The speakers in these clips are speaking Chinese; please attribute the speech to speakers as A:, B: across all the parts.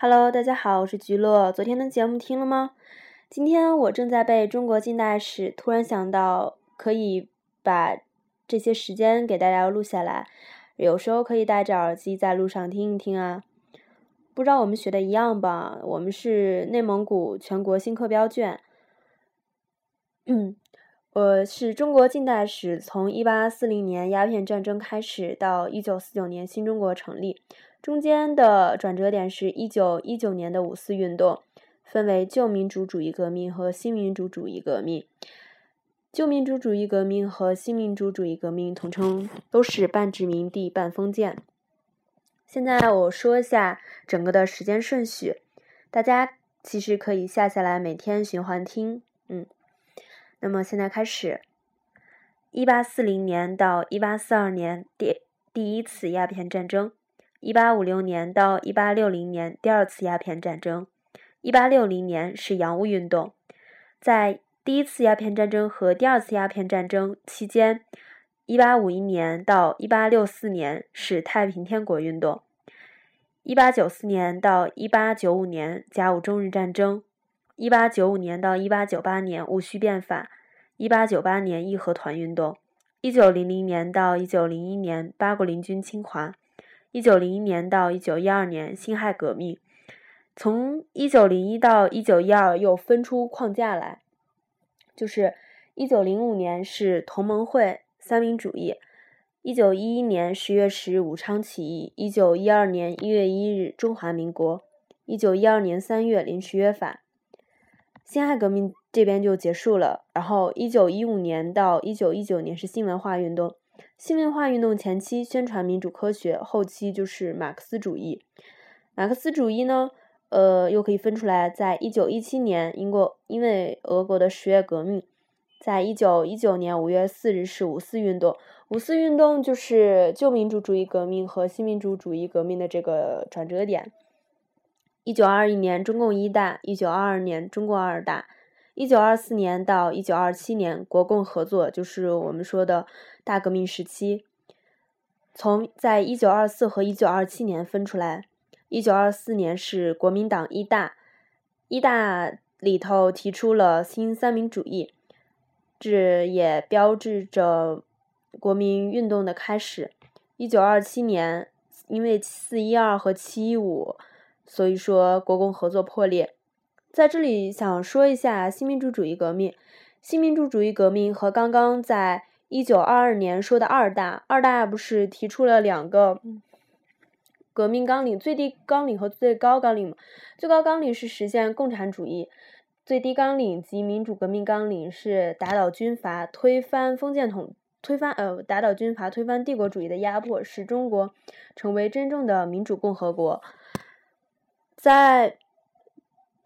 A: Hello，大家好，我是菊乐。昨天的节目听了吗？今天我正在背中国近代史，突然想到可以把这些时间给大家录下来，有时候可以戴着耳机在路上听一听啊。不知道我们学的一样吧？我们是内蒙古全国新课标卷。嗯，我是中国近代史，从一八四零年鸦片战争开始到一九四九年新中国成立。中间的转折点是一九一九年的五四运动，分为旧民主主义革命和新民主主义革命。旧民主主义革命和新民主主义革命统称都是半殖民地半封建。现在我说一下整个的时间顺序，大家其实可以下下来每天循环听。嗯，那么现在开始，一八四零年到一八四二年第第一次鸦片战争。一八五六年到一八六零年，第二次鸦片战争。一八六零年是洋务运动。在第一次鸦片战争和第二次鸦片战争期间，一八五一年到一八六四年是太平天国运动。一八九四年到一八九五年甲午中日战争。一八九五年到一八九八年戊戌变法。一八九八年义和团运动。一九零零年到一九零一年八国联军侵华。一九零一年到一九一二年辛亥革命，从一九零一到一九一二又分出框架来，就是一九零五年是同盟会三民主义，一九一一年十月十日武昌起义，一九一二年一月一日中华民国，一九一二年三月临时约法，辛亥革命这边就结束了，然后一九一五年到一九一九年是新文化运动。新文化运动前期宣传民主科学，后期就是马克思主义。马克思主义呢，呃，又可以分出来，在一九一七年，英国因为俄国的十月革命，在一九一九年五月四日是五四运动。五四运动就是旧民主主义革命和新民主主义革命的这个转折点。一九二一年中共一大，一九二二年中共二大。一九二四年到一九二七年，国共合作就是我们说的大革命时期。从在一九二四和一九二七年分出来，一九二四年是国民党一大，一大里头提出了新三民主义，这也标志着国民运动的开始。一九二七年，因为四一二和七一五，所以说国共合作破裂。在这里想说一下新民主主义革命。新民主主义革命和刚刚在一九二二年说的二大，二大不是提出了两个革命纲领，最低纲领和最高纲领吗？最高纲领是实现共产主义，最低纲领及民主革命纲领是打倒军阀，推翻封建统，推翻呃打倒军阀，推翻帝国主义的压迫，使中国成为真正的民主共和国。在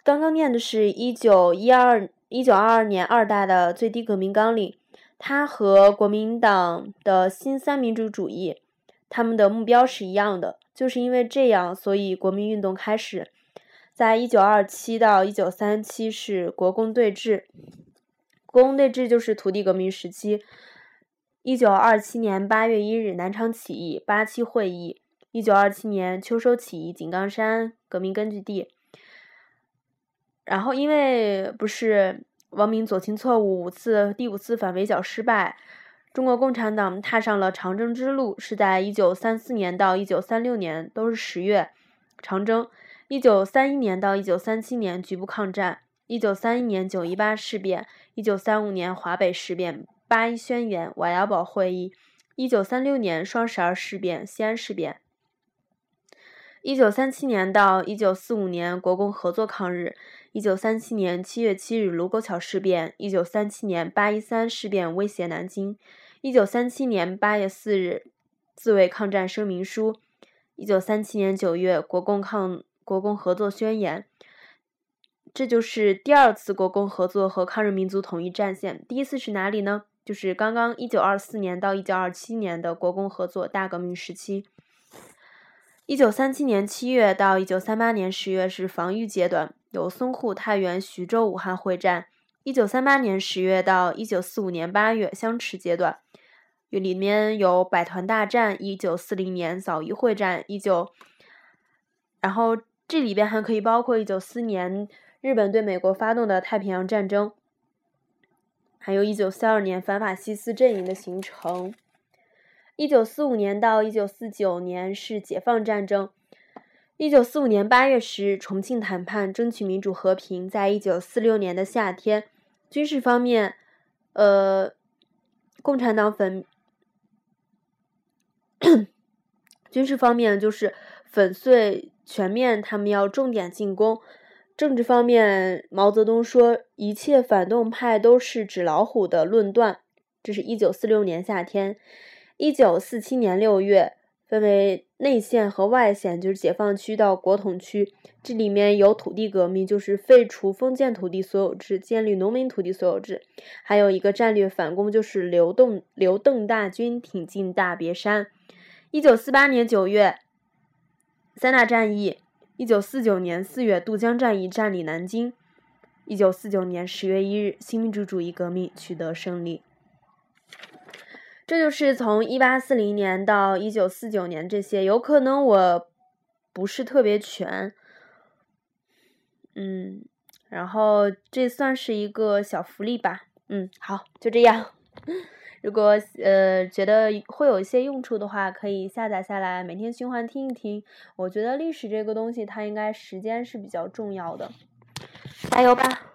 A: 刚刚念的是一九一二一九二二年二大的最低革命纲领，它和国民党的新三民主主义，他们的目标是一样的，就是因为这样，所以国民运动开始。在一九二七到一九三七是国共对峙，国共对峙就是土地革命时期。一九二七年八月一日南昌起义，八七会议；一九二七年秋收起义，井冈山革命根据地。然后，因为不是王明左倾错误，五次第五次反围剿失败，中国共产党踏上了长征之路，是在一九三四年到一九三六年都是十月长征，一九三一年到一九三七年局部抗战，一九三一年九一八事变，一九三五年华北事变、八一宣言、瓦窑堡会议，一九三六年双十二事变、西安事变，一九三七年到一九四五年国共合作抗日。一九三七年七月七日卢沟桥事变，一九三七年八一三事变威胁南京，一九三七年八月四日自卫抗战声明书，一九三七年九月国共抗国共合作宣言。这就是第二次国共合作和抗日民族统一战线。第一次是哪里呢？就是刚刚一九二四年到一九二七年的国共合作大革命时期。一九三七年七月到一九三八年十月是防御阶段。有淞沪、太原、徐州、武汉会战，一九三八年十月到一九四五年八月相持阶段，里面有百团大战，一九四零年枣宜会战，一九，然后这里边还可以包括一九四年日本对美国发动的太平洋战争，还有一九四二年反法西斯阵营的形成。一九四五年到一九四九年是解放战争。一九四五年八月时，重庆谈判争取民主和平。在一九四六年的夏天，军事方面，呃，共产党粉，军事方面就是粉碎全面，他们要重点进攻。政治方面，毛泽东说一切反动派都是纸老虎的论断。这是一九四六年夏天，一九四七年六月。分为内线和外线，就是解放区到国统区。这里面有土地革命，就是废除封建土地所有制，建立农民土地所有制。还有一个战略反攻，就是刘邓刘邓大军挺进大别山。一九四八年九月，三大战役；一九四九年四月，渡江战役占领南京；一九四九年十月一日，新民主主义革命取得胜利。这就是从一八四零年到一九四九年这些，有可能我不是特别全，嗯，然后这算是一个小福利吧，嗯，好，就这样。如果呃觉得会有一些用处的话，可以下载下来，每天循环听一听。我觉得历史这个东西，它应该时间是比较重要的，加油吧！